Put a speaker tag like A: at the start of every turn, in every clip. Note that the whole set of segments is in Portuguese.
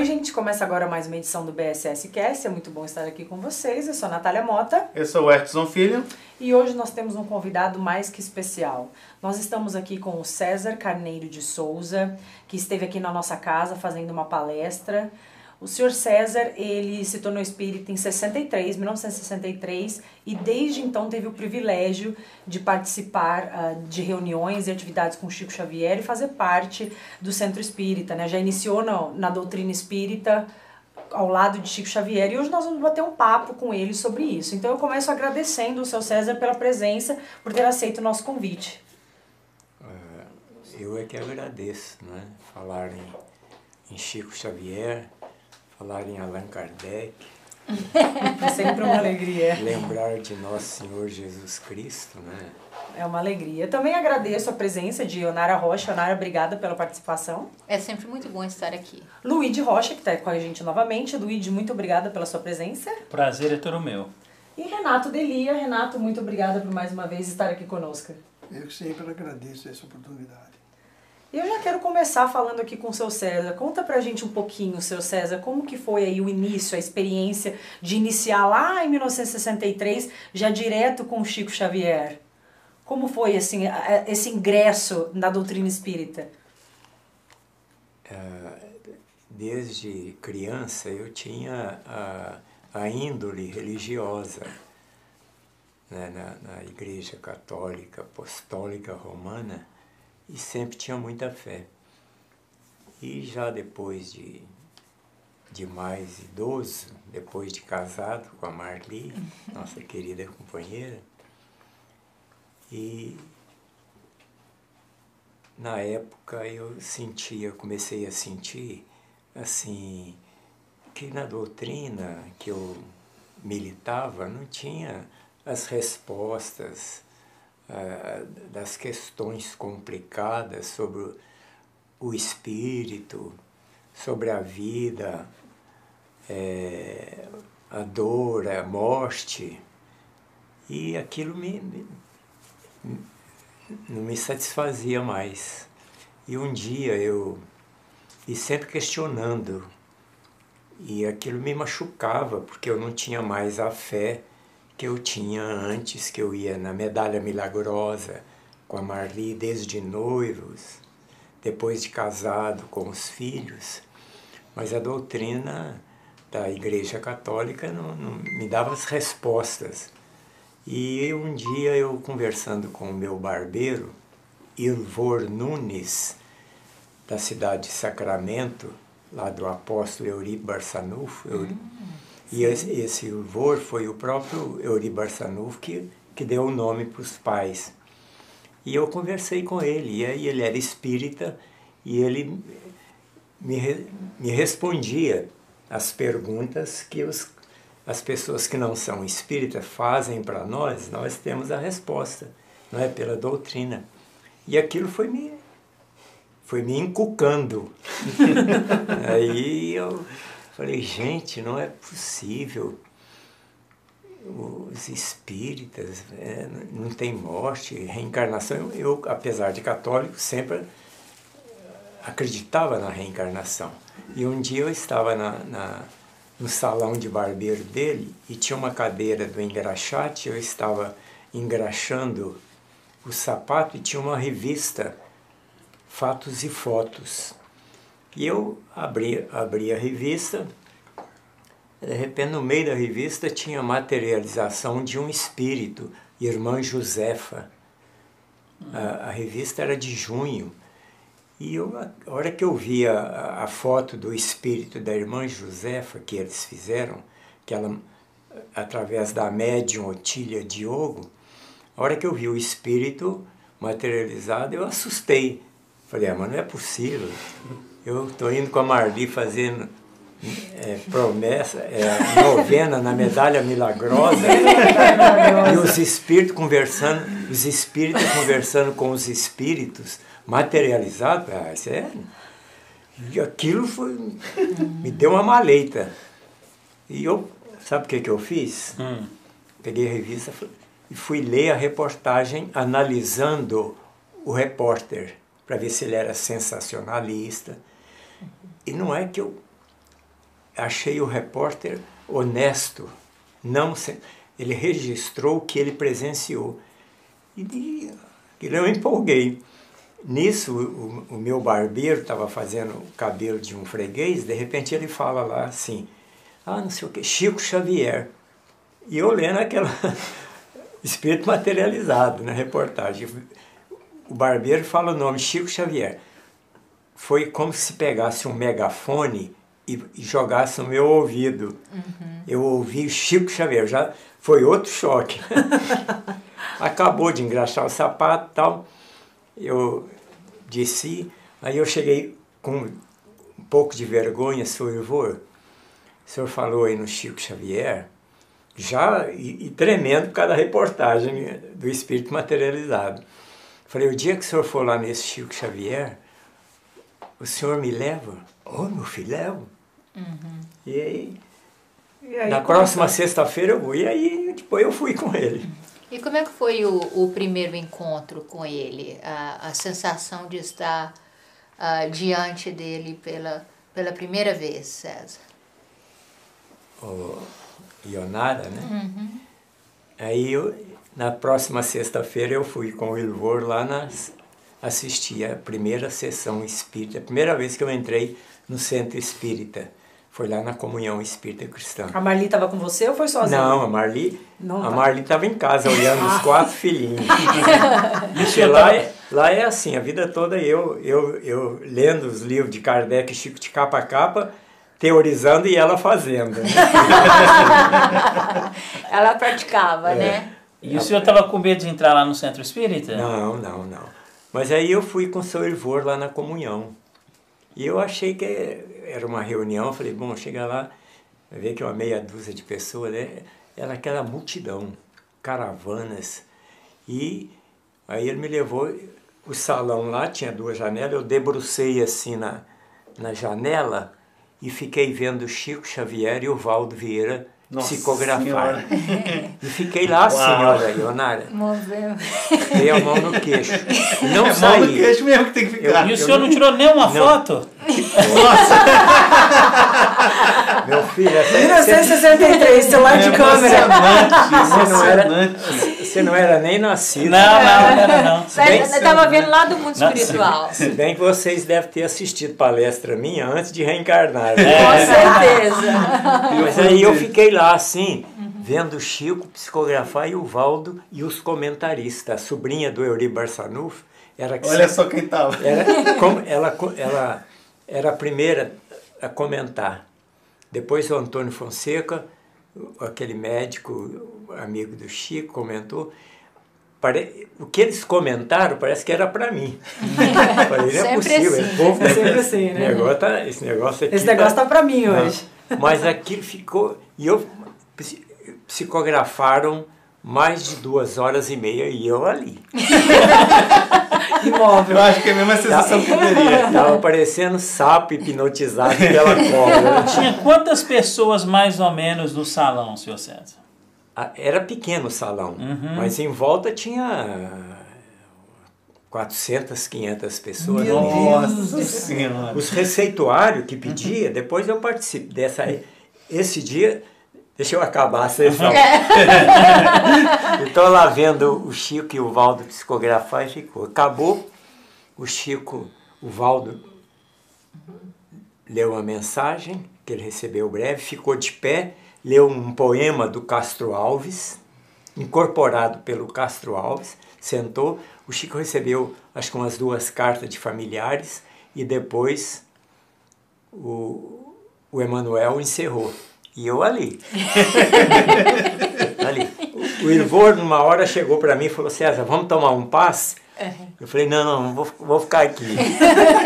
A: Oi, gente, começa agora mais uma edição do BSS Cast. É muito bom estar aqui com vocês. Eu sou a Natália Mota.
B: Eu sou o Edson Filho.
A: E hoje nós temos um convidado mais que especial. Nós estamos aqui com o César Carneiro de Souza, que esteve aqui na nossa casa fazendo uma palestra. O senhor César, ele se tornou espírita em 63, 1963, e desde então teve o privilégio de participar uh, de reuniões e atividades com Chico Xavier e fazer parte do Centro Espírita, né? Já iniciou na, na doutrina espírita ao lado de Chico Xavier e hoje nós vamos bater um papo com ele sobre isso. Então eu começo agradecendo o seu César pela presença, por ter aceito o nosso convite.
C: Uh, eu é que agradeço, né? Falar em, em Chico Xavier falar em Allan Kardec.
A: Sempre uma alegria.
C: Lembrar de Nosso Senhor Jesus Cristo, né?
A: É uma alegria. Também agradeço a presença de Onara Rocha. Onara, obrigada pela participação.
D: É sempre muito bom estar aqui.
A: Luíde Rocha, que está com a gente novamente. Luíde, muito obrigada pela sua presença.
B: Prazer é todo meu.
A: E Renato Delia. Renato, muito obrigada por mais uma vez estar aqui conosco.
E: Eu sempre agradeço essa oportunidade.
A: Eu já quero começar falando aqui com o seu César. Conta pra gente um pouquinho, seu César, como que foi aí o início, a experiência de iniciar lá em 1963, já direto com o Chico Xavier. Como foi assim, esse ingresso na doutrina espírita?
C: É, desde criança eu tinha a, a índole religiosa né, na, na Igreja Católica Apostólica Romana e sempre tinha muita fé. E já depois de, de mais idoso, depois de casado com a Marli, nossa querida companheira, e na época eu sentia, comecei a sentir assim que na doutrina que eu militava não tinha as respostas uh, das questões complicadas sobre o espírito, sobre a vida, é, a dor, a morte. E aquilo me, me, não me satisfazia mais. E um dia eu, e sempre questionando, e aquilo me machucava, porque eu não tinha mais a fé que eu tinha antes, que eu ia na Medalha Milagrosa com a Marli desde noivos, depois de casado com os filhos, mas a doutrina da Igreja Católica não, não me dava as respostas. E um dia eu conversando com o meu barbeiro, Ilvor Nunes, da cidade de Sacramento, lá do apóstolo Eurico Barçanufo, hum. E esse, esse louvor foi o próprio Euri Barçanufo que, que deu o nome para os pais. E eu conversei com ele, e aí ele era espírita, e ele me, me respondia as perguntas que os, as pessoas que não são espíritas fazem para nós, nós temos a resposta, não é pela doutrina. E aquilo foi me, foi me encucando. aí eu Falei, gente, não é possível. Os espíritas, é, não tem morte, reencarnação. Eu, apesar de católico, sempre acreditava na reencarnação. E um dia eu estava na, na, no salão de barbeiro dele e tinha uma cadeira do engraxate, eu estava engraxando o sapato e tinha uma revista, Fatos e Fotos. E eu abri, abri a revista, de repente no meio da revista tinha materialização de um espírito, Irmã Josefa. A, a revista era de junho. E eu, a hora que eu vi a, a, foto do espírito da irmã Josefa que eles fizeram, que ela, através da médium Otília Diogo, a hora que eu vi o espírito materializado, eu assustei. Falei, ah, mas não é possível. Eu estou indo com a Marli fazendo é, promessa, é, novena na medalha milagrosa e os espíritos conversando, os espíritos conversando com os espíritos materializados. Ah, isso é, e aquilo foi, me deu uma maleita. E eu, sabe o que, que eu fiz? Hum. Peguei a revista e fui ler a reportagem analisando o repórter para ver se ele era sensacionalista e não é que eu achei o repórter honesto, não ele registrou o que ele presenciou. E eu empolguei. Nisso, o, o meu barbeiro estava fazendo o cabelo de um freguês, de repente ele fala lá assim, ah, não sei o que, Chico Xavier. E eu lendo aquela espírito materializado na reportagem. O barbeiro fala o nome Chico Xavier. Foi como se pegasse um megafone e, e jogasse no meu ouvido. Eu ouvi Chico Xavier, já foi outro choque. Acabou de engraxar o sapato e tal. Eu desci, aí eu cheguei com um pouco de vergonha, senhor Ivor. O senhor falou aí no Chico Xavier, já e, e tremendo por causa da reportagem do espírito materializado. Falei, o dia que o senhor for lá nesse Chico Xavier, o senhor me leva? Ô, meu filho, levo. E aí,
A: E aí,
C: na
A: como
C: próxima sexta-feira eu vou. E aí, depois eu fui com ele.
D: E como é que foi o, o primeiro encontro com ele? A, a sensação de estar ah, diante dele pela, pela primeira vez, César?
C: o Ionara, né? Aí eu, na próxima sexta-feira eu fui com o Ilvor lá nas, assistir a primeira sessão espírita, a primeira vez que eu entrei no centro espírita. Foi lá na comunhão espírita cristã.
A: A Marli estava com você ou foi sozinha?
C: Não, a Marli,
A: Não
C: a
A: tá.
C: Marli estava em casa olhando os quatro filhinhos. Porque lá é, lá é assim, a vida toda eu, eu, eu lendo os livros de Kardec, Chico de capa a capa, teorizando e ela fazendo. né?
D: Ela praticava, né?
B: E o senhor estava com medo de entrar lá no centro espírita?
C: Não, não, não. Mas aí eu fui com o seu Ivor lá na comunhão. E eu achei que era uma reunião, eu falei, bom, chega lá, ver que é uma meia dúzia de pessoas, né? Era aquela multidão, caravanas. E aí ele me levou, o salão lá tinha duas janelas, eu debrucei assim na, na janela e fiquei vendo Chico Xavier e o Valdo Vieira
B: Nossa
C: psicografar.
B: Senhora.
C: E fiquei lá assim,
B: Uau.
C: olha, Ionara.
D: Moveu.
C: Dei a mão no queixo. Não
B: É mão no
C: saí.
B: queixo mesmo que tem que ficar.
C: Eu-
B: e o senhor não tirou nenhuma
C: Não.
B: foto?
C: Meu filho, até, você,
A: 1963, celular de câmera.
B: Emocionante,
C: não era-
B: emocionante.
C: Você não era nem nascido.
B: Não, não, não, não,
D: eu estava vendo lá do mundo
B: Não,
D: espiritual.
C: Se bem que vocês devem ter assistido palestra minha antes de reencarnar. né?
B: É.
D: Com certeza.
C: Mas aí eu fiquei lá assim, vendo o Chico psicografar e o Valdo e os comentaristas. A sobrinha do Euri Barçanufo era que
B: Olha só quem tava.
C: Era, como ela, ela era a primeira a comentar. Depois o Antônio Fonseca, aquele médico amigo do Chico, comentou. Pare- O que eles comentaram parece que era para mim. Falei, não é possível.
D: assim.
C: esse povo-
A: É sempre assim, né?
C: Negócio, tá- esse negócio aqui
A: Esse negócio tá pra mim
C: Não.
A: hoje.
C: Mas aquilo ficou. E eu psi- psicografaram mais de duas horas e meia e eu ali.
A: Imóvel.
B: Eu acho que é a mesma sensação que eu teria.
C: Tava parecendo sapo hipnotizado pela cobra.
B: Tinha quantas pessoas mais ou menos no salão, senhor César?
C: Ah, Era pequeno o salão,
B: Uhum.
C: mas em volta tinha 400, 500 pessoas.
A: Meu
B: Nossa senhora.
C: Os receituários que pedia, depois eu participo dessa. Esse dia, deixa eu acabar a sessão. eu estou lá vendo o Chico e o Valdo psicografar e ficou. Acabou, o Chico, o Valdo leu uma mensagem que ele recebeu breve, ficou de pé, leu um poema do Castro Alves, incorporado pelo Castro Alves, sentou. O Chico recebeu, acho que umas duas cartas de familiares e depois o, o Emanuel encerrou. E eu ali. ali. O, Irvor, numa hora, chegou para mim e falou: César, vamos tomar um passe? Eu falei: não, não, vou, vou ficar aqui.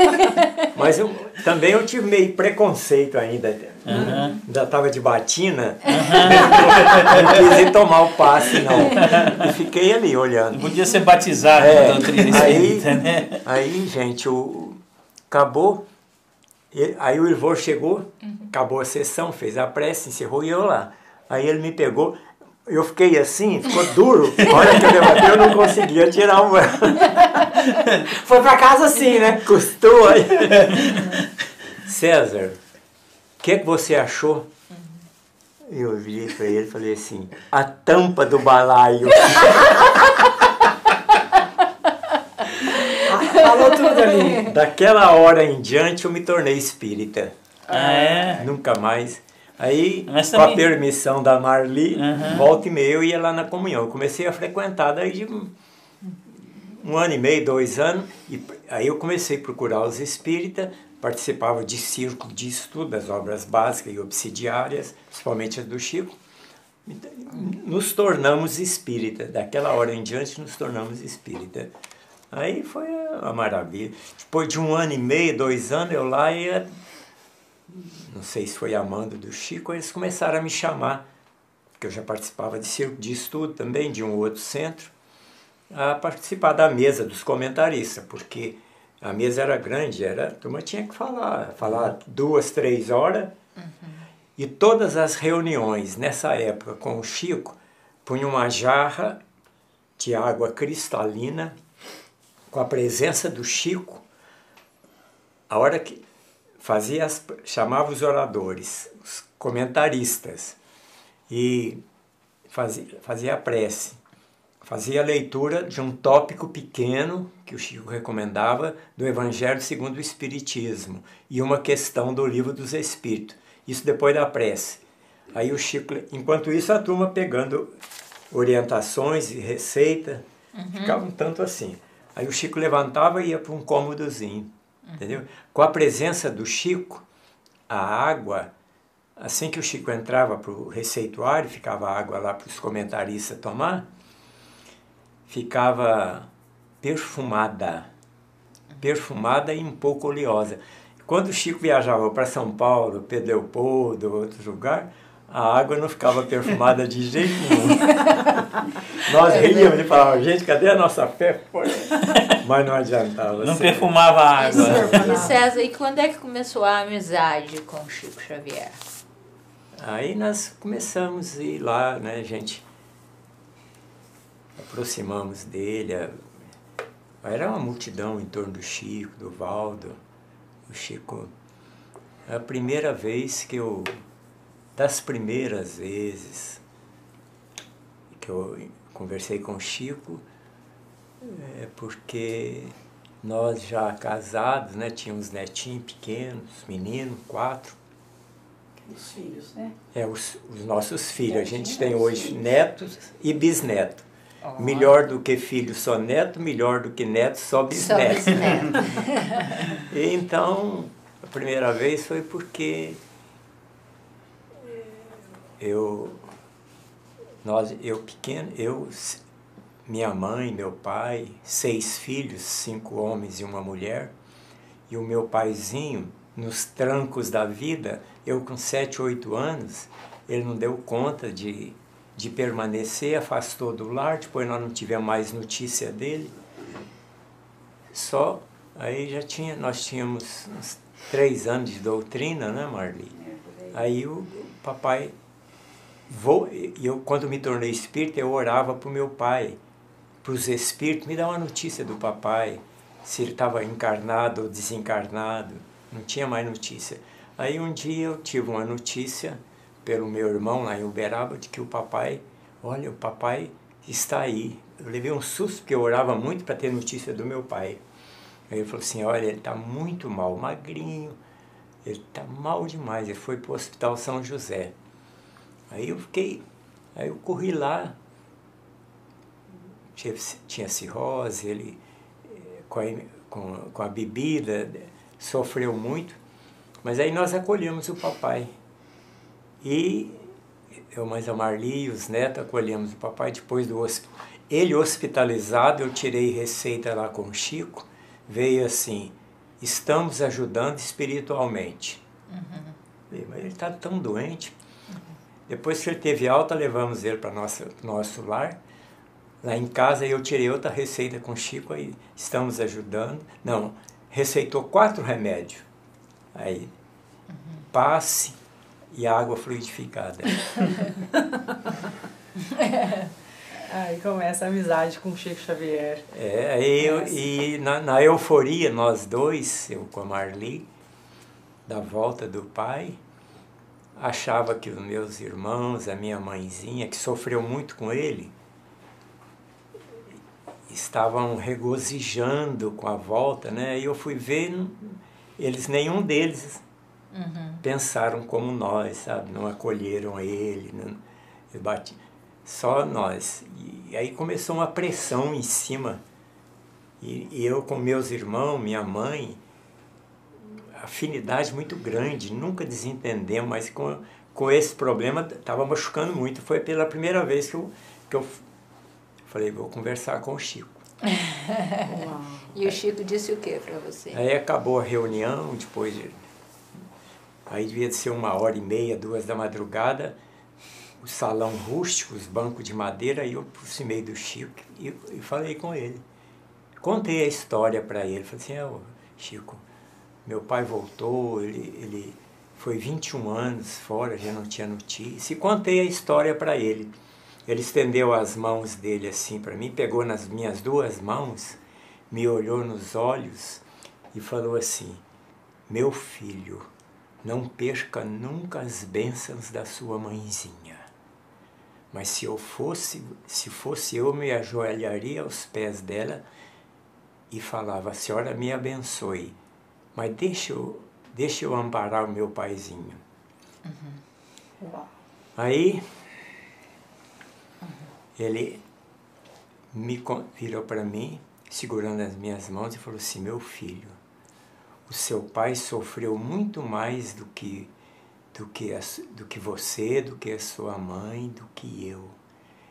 C: Mas eu, também eu tive meio preconceito ainda. Ainda estava de batina. não quis ir tomar o passe, não. E fiquei ali olhando.
B: Podia ser batizado
C: É, aí,
B: né?
C: aí, gente, o, acabou. E- Aí o Irvor chegou, acabou a sessão, fez a prece, encerrou e eu lá. Aí ele me pegou, eu fiquei assim, ficou duro. A hora que eu levantei, eu não conseguia tirar o
A: Foi pra casa assim, né?
C: Custou aí. César, que, que você achou? Eu virei para ele e falei assim, a tampa do balaio.
A: Falou tudo ali.
C: Daquela hora em diante eu me tornei espírita.
B: Ah, é?
C: Nunca mais. Aí,
B: Mas
C: com a
B: também-
C: permissão da Marli,
B: Uhum.
C: volta e meia eu ia lá na comunhão. Eu comecei a frequentar daí de um, um ano e meio, dois anos. E aí eu comecei a procurar os espíritas, participava de círculo de estudo das obras básicas e obsidiárias, principalmente as do Chico. Então, Nos tornamos espírita. Daquela hora em diante nos tornamos espírita. Aí foi uma maravilha. Depois de um ano e meio, dois anos, eu lá ia não sei se foi a mando do Chico, eles começaram a me chamar, porque eu já participava de círculo de estudo também, de um outro centro, a participar da mesa dos comentaristas, porque a mesa era grande, era, a turma tinha que falar, falar duas, três horas, e todas as reuniões nessa época com o Chico, punha uma jarra de água cristalina, com a presença do Chico, a hora que fazia as, chamava os oradores, os comentaristas, e fazia, fazia a prece. Fazia a leitura de um tópico pequeno que o Chico recomendava do Evangelho segundo o Espiritismo e uma questão do Livro dos Espíritos. Isso depois da prece. Aí o Chico, enquanto isso, a turma pegando orientações e receita, ficava um tanto assim. Aí o Chico levantava e ia para um cômodozinho, entendeu? Com a presença do Chico, a água, assim que o Chico entrava para o receituário, ficava a água lá para os comentaristas tomar, ficava perfumada, perfumada e um pouco oleosa. Quando o Chico viajava para São Paulo, Pedro Leopoldo, outros lugares, a água não ficava perfumada de jeito nenhum. Nós ríamos e falávamos, gente, cadê a nossa fé? Mas não adiantava.
B: Não
C: sempre.
B: perfumava a água.
D: e César, e quando é que começou a amizade com o Chico Xavier?
C: Aí nós começamos a ir lá, né, gente? Aproximamos dele. Era uma multidão em torno do Chico, do Valdo. O Chico. É a primeira vez que eu. Das primeiras vezes que eu conversei com o Chico, é porque nós já casados, né? Tínhamos netinhos pequenos, meninos, quatro.
A: Os filhos, né?
C: É, os, os nossos filhos. A gente tem hoje netos e bisnetos. Melhor do que filho só neto, melhor do que neto só
D: Só
C: bisneto.
D: bisneto.
C: E então, a primeira vez foi porque eu, nós, eu pequeno, eu, minha mãe, meu pai, seis filhos, cinco homens e uma mulher, e o meu paizinho, nos trancos da vida, eu com sete, oito anos, ele não deu conta de, de permanecer, afastou do lar, depois nós não tivemos mais notícia dele. Só aí já tinha, nós tínhamos uns três anos de doutrina, né, Marli? Aí o papai vou, eu quando me tornei espírita, eu orava para o meu pai, para os espíritos, me dá uma notícia do papai, se ele estava encarnado ou desencarnado, não tinha mais notícia. Aí um dia eu tive uma notícia pelo meu irmão lá em Uberaba de que o papai, olha, o papai está aí. Eu levei um susto porque eu orava muito para ter notícia do meu pai. Aí ele falou assim, olha, ele está muito mal, magrinho, ele está mal demais, ele foi para o Hospital São José. Aí eu fiquei, aí eu corri lá, tinha, tinha cirrose, ele eh, com a, com, com a bebida sofreu muito, mas aí nós acolhemos o papai. E eu, mais a Marli e os netos acolhemos o papai depois do hospital. Ele hospitalizado, eu tirei receita lá com o Chico, veio assim, estamos ajudando espiritualmente. Falei, Mas ele está tão doente. Depois que ele teve alta, levamos ele para nosso nosso lar. Lá em casa eu tirei outra receita com o Chico, aí estamos ajudando. Não, receitou quatro remédios. Aí, passe e água fluidificada.
A: Aí começa a amizade com o Chico Xavier.
C: É, eu, e na, na euforia, nós dois, eu com a Marli, da volta do pai, achava que os meus irmãos, a minha mãezinha, que sofreu muito com ele, estavam regozijando com a volta, né? E eu fui ver, eles, nenhum deles uhum. pensaram como nós, sabe? Não acolheram ele, não, bati, só nós. E aí começou uma pressão em cima. E, e eu com meus irmãos, minha mãe, afinidade muito grande, nunca desentendemos, mas com, com esse problema estava machucando muito. Foi pela primeira vez que eu, que eu falei, vou conversar com o Chico.
D: e o Chico disse o que para você?
C: Aí acabou a reunião, depois de, aí devia ser uma hora e meia, duas da madrugada, o salão rústico, os bancos de madeira, aí eu aproximei do Chico e, e falei com ele. Contei a história para ele, falei assim, oh, Chico, meu pai voltou, ele, ele foi 21 anos fora, já não tinha notícia. E contei a história para ele. Ele estendeu as mãos dele assim para mim, pegou nas minhas duas mãos, me olhou nos olhos e falou assim: Meu filho, não perca nunca as bênçãos da sua mãezinha. Mas se eu fosse, se fosse eu, me ajoelharia aos pés dela e falava: A senhora me abençoe mas deixa eu, deixa eu amparar o meu paizinho. Uhum. Aí uhum. ele me virou para mim, segurando as minhas mãos e falou assim: Meu filho, o seu pai sofreu muito mais do que do que, a, do que você, do que a sua mãe, do que eu.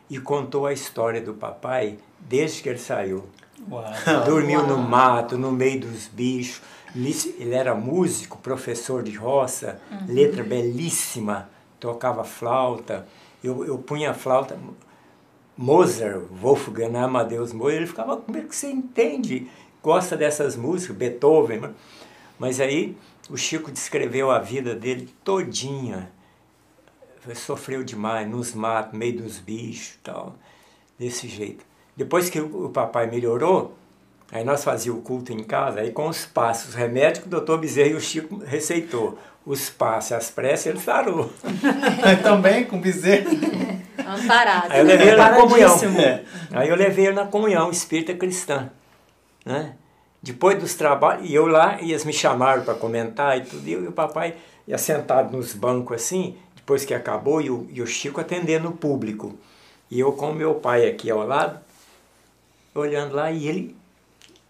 C: E contou a história do papai desde que ele saiu. Uau. Dormiu Uau. no mato, no meio dos bichos, ele era músico, professor de roça, uhum. letra belíssima, tocava flauta. Eu, eu punha a flauta. Mozart, Wolfgang Amadeus Mozart, ele ficava, como é que você entende? Gosta dessas músicas, Beethoven. Né? Mas aí o Chico descreveu a vida dele todinha. Sofreu demais, nos matos, no meio dos bichos tal, desse jeito. Depois que o, papai melhorou, Aí nós fazíamos o culto em casa, aí com os passos, os remédios que o doutor Bezerra e o Chico receitou. Os passos, as pressas, ele sarou.
B: Também com Bezerra.
D: Amparado.
C: Aí eu levei ele na comunhão. É. Aí eu levei ele na comunhão espírita cristã. Né? Depois dos trabalhos, e eu lá, eles me chamaram para comentar e tudo, e, e o papai ia sentado nos bancos assim, depois que acabou, e o, e o Chico atendendo o público. E eu com o meu pai aqui ao lado, olhando lá, e ele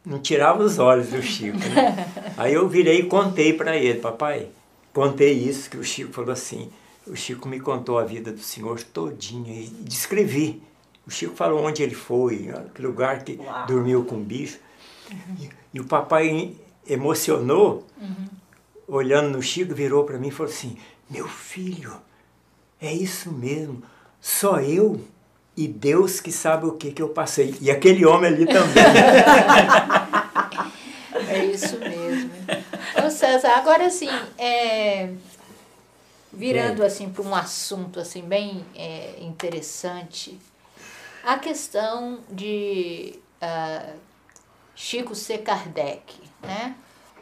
C: não tirava os olhos do Chico. Né? Aí eu virei e contei para ele, papai, contei isso que o Chico falou assim. O Chico me contou a vida do senhor todinha e descrevi. O Chico falou onde ele foi, que lugar que Uau. dormiu com o bicho. Uhum. E, e, o papai emocionou, uhum. olhando no Chico, virou para mim e falou assim: Meu filho, é isso mesmo, só eu e Deus que sabe o que, que eu passei. E aquele homem ali também.
D: é isso mesmo. Ô César, agora assim, é, virando é. assim para um assunto assim bem é, interessante, a questão de uh, Chico C. Kardec, né?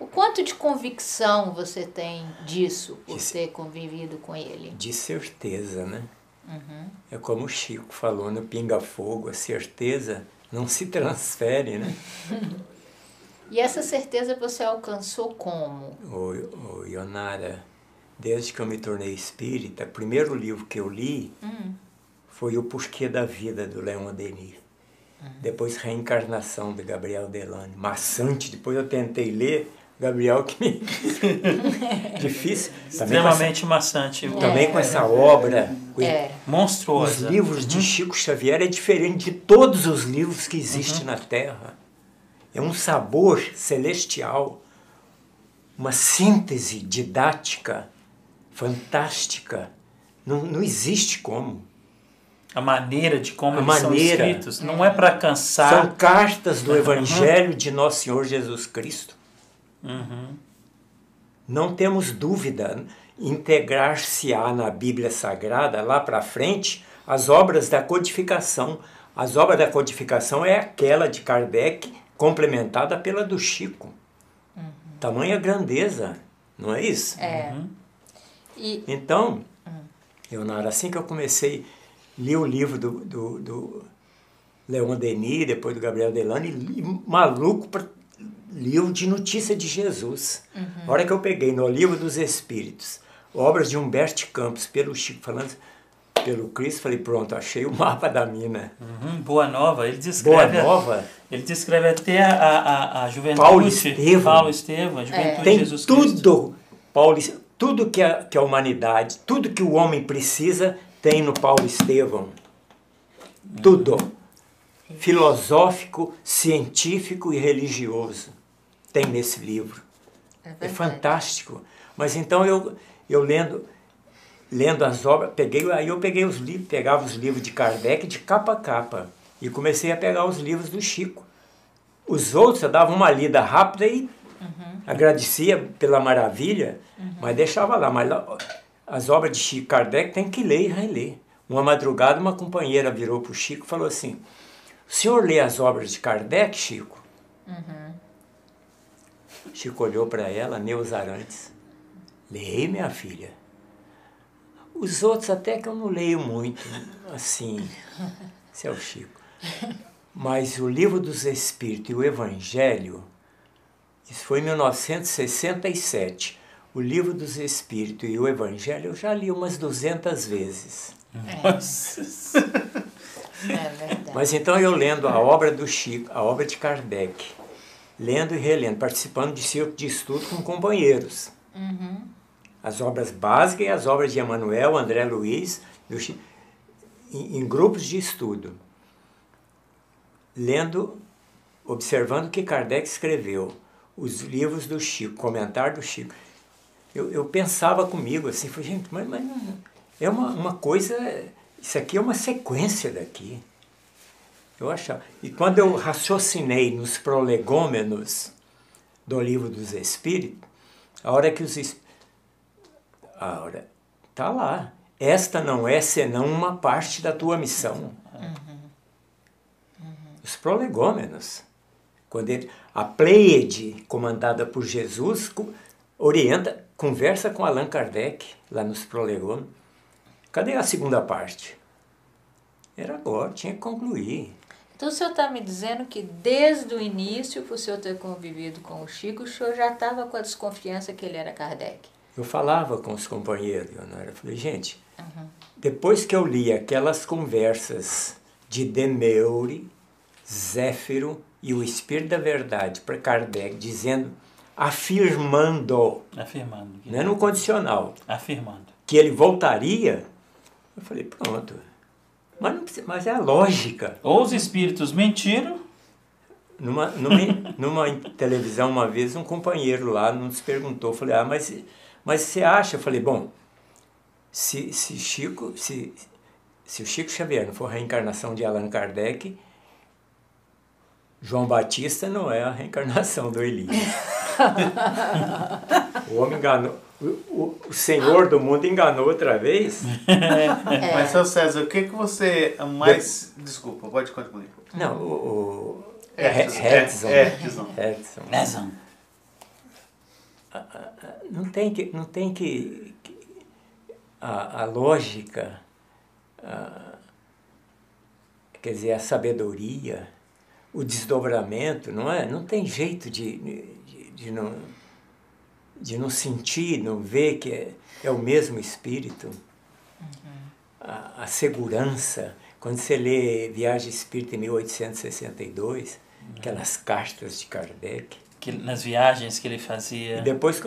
D: O quanto de convicção você tem disso por de, ter convivido com ele?
C: De certeza, né? Uhum. É como o Chico falou no Pinga Fogo, a certeza não se transfere, né?
D: e essa certeza você alcançou como?
C: Ô, ô, Ionara, desde que eu me tornei espírita, o primeiro livro que eu li uhum. foi O Porquê da Vida, do Leon Denis. Uhum. Depois Reencarnação, de Gabriel Delane. Maçante, depois eu tentei ler, Gabriel que me... difícil.
B: Extremamente essa... maçante.
C: Também com essa obra
D: é.
B: monstruosa.
C: Os livros de uhum. Chico Xavier é diferente de todos os livros que existem uhum. na Terra. É um sabor celestial, uma síntese didática fantástica. Não, não existe como.
B: A maneira de como a eles maneira, são escritos não é para cansar.
C: São cartas do uhum. Evangelho de Nosso Senhor Jesus Cristo. Uhum. Não temos dúvida, integrar-se-á na Bíblia Sagrada, lá para frente, as obras da codificação. As obras da codificação é aquela de Kardec, complementada pela do Chico. Uhum. Tamanha grandeza, não é isso?
D: É. Uhum.
C: E... Então, hum. Leonardo, assim que eu comecei, li o livro do, do, do Leon Denis, depois do Gabriel Delano, e maluco para livro de notícia de Jesus. Uhum. A hora que eu peguei no Livro dos Espíritos, obras de Humberto Campos, pelo Chico falando pelo Cristo, falei, pronto, achei o mapa da mina.
B: Uhum, Boa Nova, ele descreve.
C: Boa Nova.
B: Ele descreve até a, a, a juventude.
C: Paulo Estevam.
B: Paulo Estevam, a juventude
C: é. Tem
B: Jesus
C: tudo,
B: Cristo.
C: Paulo, tudo que a, que a humanidade, tudo que o homem precisa, tem no Paulo Estevam. Tudo. Filosófico, científico e religioso. Tem nesse livro. É, é fantástico. Mas então eu, eu lendo lendo as obras, peguei, aí eu peguei os livros, pegava os livros de Kardec de capa a capa e comecei a pegar os livros do Chico. Os outros eu dava uma lida rápida e uhum. agradecia pela maravilha, uhum. mas deixava lá. Mas lá, as obras de Chico Kardec tem que ler e reler. Uma madrugada, uma companheira virou para o Chico e falou assim: O senhor lê as obras de Kardec, Chico? Uhum. Chico olhou para ela, Neus Arantes. Leia, minha filha. Os outros até que eu não leio muito, assim, seu Chico. Mas o Livro dos Espíritos e o Evangelho, isso foi em 1967. O Livro dos Espíritos e o Evangelho eu já li umas 200 vezes.
D: Nossa. É verdade.
C: Mas então eu lendo a obra do Chico, a obra de Kardec, lendo e relendo, participando de círculo de estudo com companheiros. Uhum as obras básicas e as obras de Emanuel, André Luiz, em, em grupos de estudo, lendo, observando o que Kardec escreveu, os livros do Chico, comentário do Chico. Eu, eu pensava comigo assim, falei, gente, mas, mas é uma, uma coisa, isso aqui é uma sequência daqui. Eu achava. E quando eu raciocinei nos prolegômenos do livro dos Espíritos, a hora que os Espíritos Ora, tá lá. Esta não é senão uma parte da tua missão. Uhum. Uhum. Os prolegômenos. Quando ele, a Pleiade, comandada por Jesus, orienta, conversa com Allan Kardec, lá nos prolegômenos. Cadê a segunda parte? Era agora, tinha que concluir.
D: Então o senhor está me dizendo que desde o início, por o senhor ter convivido com o Chico, o senhor já estava com a desconfiança que ele era Kardec?
C: eu falava com os companheiros, né? eu falei, gente, uhum. depois que eu li aquelas conversas de Demeure, Zéfiro e o Espírito da Verdade para Kardec, dizendo, afirmando,
B: afirmando,
C: não é no condicional,
B: afirmando,
C: que ele voltaria, eu falei, pronto, mas, não, mas é a lógica.
B: Ou os espíritos mentiram,
C: numa, numa, numa televisão uma vez um companheiro lá nos perguntou, falei, ah, mas mas você acha, eu falei, bom, se, se Chico, se, se o Chico Xavier não for a reencarnação de Allan Kardec, João Batista não é a reencarnação do Elias. o homem enganou. O, o, Senhor do mundo enganou outra vez.
F: É. Mas, seu César, o que, que você mais. De... Desculpa, pode concluir.
C: Não, o. o...
F: Edson.
C: Edson.
F: Edson.
C: Edson.
B: Edson
C: não tem que, não tem que, que a, a, lógica, a, quer dizer, a sabedoria, o desdobramento, não é? Não tem jeito de, de, de não, de não sentir, não ver que é, é o mesmo espírito. Uhum. A, a, segurança, quando você lê Viagem Espírita em 1862, uhum. aquelas cartas de Kardec,
B: que, nas viagens que ele fazia.
C: E depois.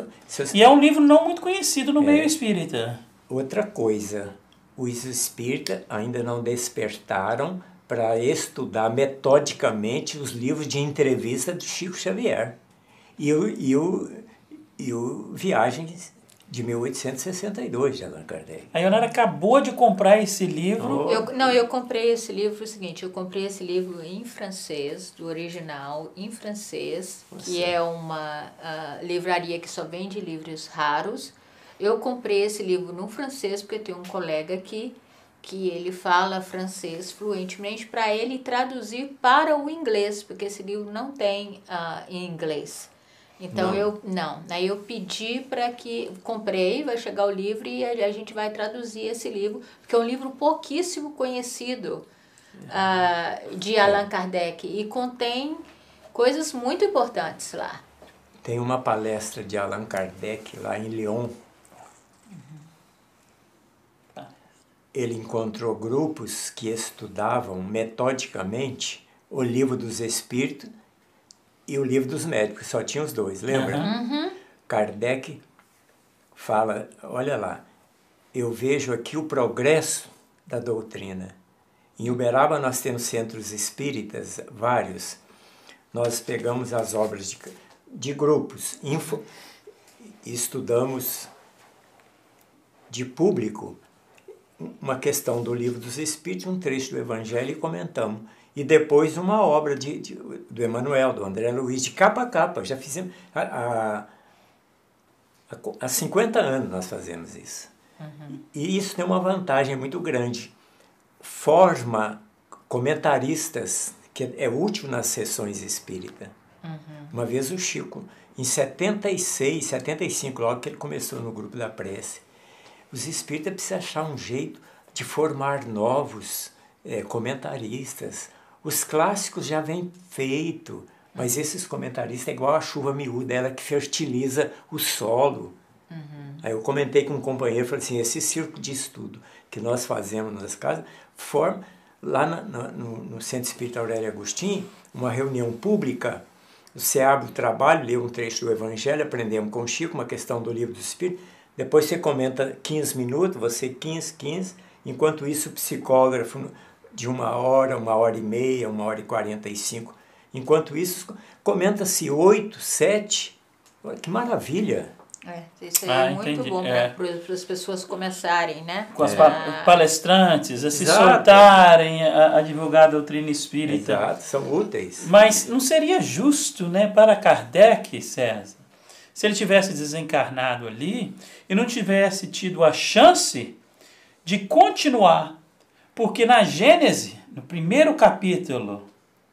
B: E é um livro não muito conhecido no é, meio espírita.
C: Outra coisa, os espíritas ainda não despertaram para estudar metodicamente os livros de entrevista do Chico Xavier e e o, e o Viagens de 1862 de Allan Kardec.
B: A Ionara acabou de comprar esse livro.
D: Oh. Eu, não, eu comprei esse livro, o seguinte, eu comprei esse livro em francês, do original em francês, Você. que é uma uh, livraria que só vende livros raros. Eu comprei esse livro no francês porque tem um colega aqui que ele fala francês fluentemente para ele traduzir para o inglês, porque esse livro não tem uh, em inglês. Então não. eu não, aí eu pedi para que comprei, vai chegar o livro e a, a, gente vai traduzir esse livro, porque é um livro pouquíssimo conhecido uh, de Allan Kardec e contém coisas muito importantes lá.
C: Tem uma palestra de Allan Kardec lá em Lyon. Ele encontrou grupos que estudavam metodicamente o livro dos Espíritos e o livro dos médicos, só tinha os dois, lembra?
D: Uhum.
C: Kardec fala, olha lá, eu vejo aqui o progresso da doutrina. Em Uberaba nós temos centros espíritas, vários. Nós pegamos as obras de, de grupos, info, estudamos de público uma questão do livro dos Espíritos, um trecho do Evangelho e comentamos e depois uma obra de, de do Emanuel, do André Luiz, de capa a capa. Já fizemos. Há, há, há 50 anos nós fazemos isso. Uhum. E isso tem uma vantagem muito grande. Forma comentaristas, que é útil nas sessões espírita.
D: Uhum.
C: Uma vez o Chico, em 76, 75, logo que ele começou no grupo da prece, os espíritas precisam achar um jeito de formar novos é, comentaristas, os clássicos já vêm feito, mas esses comentaristas é igual a chuva miúda, ela que fertiliza o solo.
D: Uhum.
C: Aí eu comentei com um companheiro, falei assim, esse circo de estudo que nós fazemos nas casas, forma lá na, no, no Centro Espírita Aurélio Agostinho, uma reunião pública, você abre o trabalho, lê um trecho do Evangelho, aprendemos com o Chico, uma questão do livro do Espírito, depois você comenta 15 minutos, você 15, 15, enquanto isso o psicógrafo de uma hora, uma hora e meia, uma hora e quarenta e cinco. Enquanto isso, comenta-se oito, sete. Que maravilha!
D: É, isso aí ah, é muito entendi. bom é. para as pessoas começarem, né?
B: Com as é. palestrantes, a se Exato. soltarem, a, a, divulgar a doutrina espírita.
C: Exato, são úteis.
B: Mas não seria justo né, para Kardec, César, se ele tivesse desencarnado ali e não tivesse tido a chance de continuar porque na Gênese, no primeiro capítulo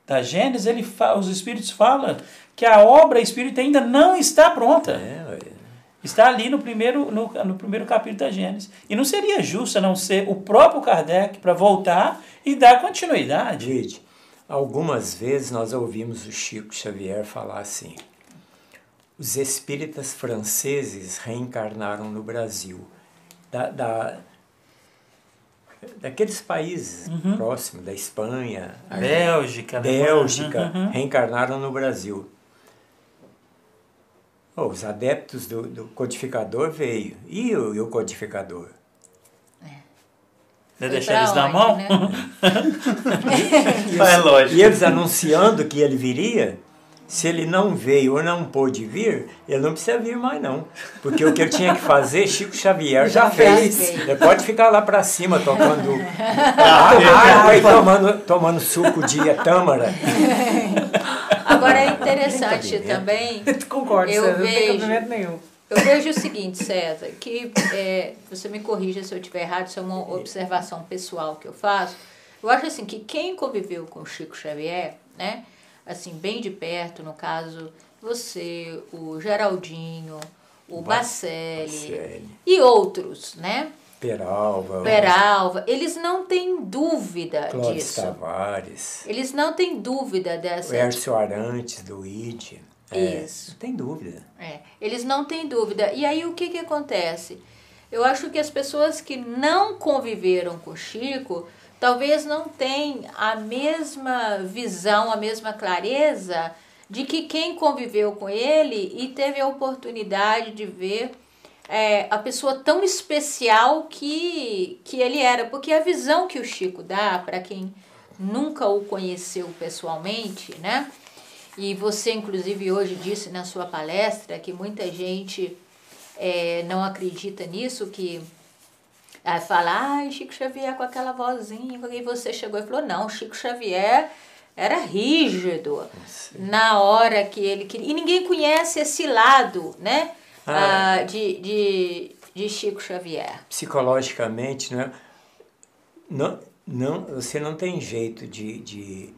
B: da Gênese, ele os Espíritos falam que a obra espírita ainda não está pronta.
C: É,
B: está ali no primeiro, no, no primeiro capítulo da Gênesis. E não seria justo a não ser o próprio Kardec para voltar e dar continuidade.
C: Gente, algumas vezes nós ouvimos o Chico Xavier falar assim: os espíritas franceses reencarnaram no Brasil. Da, da, daqueles países uhum. próximos, da Espanha,
B: Bélgica,
C: Bélgica, uhum. reencarnaram no Brasil. Oh, os adeptos do, do, codificador veio. E o, e o codificador?
B: É. deixar eles na mão? Né?
C: e, é lógico. E eles anunciando que ele viria, se ele não veio ou não pôde vir, ele não precisa vir mais não. Porque o que ele tinha que fazer, Chico Xavier já, já fez. fez. Ele pode ficar lá para cima tocando água e tomando, tomando suco de tâmara.
D: Agora é interessante também.
A: Concordo, eu César, vejo, não tem nenhum.
D: Eu vejo o seguinte, César, que é, você me corrija se eu estiver errado, isso é uma observação pessoal que eu faço. Eu acho assim que quem conviveu com Chico Xavier, né? Assim, bem de perto, no caso, você, o Geraldinho, o Bacelli, Bacelli. e outros, né?
C: Peralva.
D: Peralva. Eles não têm dúvida
C: Clóvis
D: disso.
C: Tavares.
D: Eles não têm dúvida dessa.
C: O Hércio Arantes, do ID.
D: É, Isso.
C: Não tem dúvida.
D: É, eles não têm dúvida. E aí o que, que acontece? Eu acho que as pessoas que não conviveram com o Chico talvez não tenha a mesma visão, a mesma clareza de que quem conviveu com ele e teve a oportunidade de ver é, a pessoa tão especial que, que ele era. Porque a visão que o Chico dá para quem nunca o conheceu pessoalmente, né? E você, inclusive, hoje disse na sua palestra que muita gente é, não acredita nisso, que Aí fala, ai, Chico Xavier com aquela vozinha. E você chegou e falou, não, Chico Xavier era rígido na hora que ele queria. E ninguém conhece esse lado, né? Ah, ah, de, de, de Chico Xavier.
C: Psicologicamente, né? Não, não, você não tem jeito de, de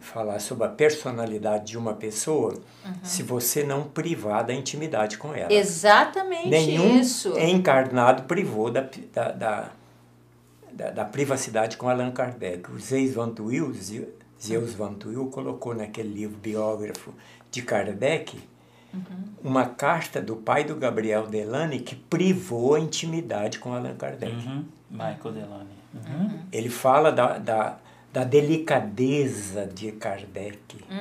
C: falar sobre a personalidade de uma pessoa se você não privar da intimidade com ela.
D: Exatamente
C: Nenhum
D: isso.
C: encarnado privou da, da, da, da- da privacidade com Allan Kardec. O Zeus Van Tuyl, Ze- Zeus Van Tuyl colocou naquele livro biógrafo de Kardec uma carta do pai do Gabriel Delane que privou a intimidade com Allan Kardec.
B: Uhum. Michael Delany. Uhum.
C: Ele fala da, da, da delicadeza de Kardec.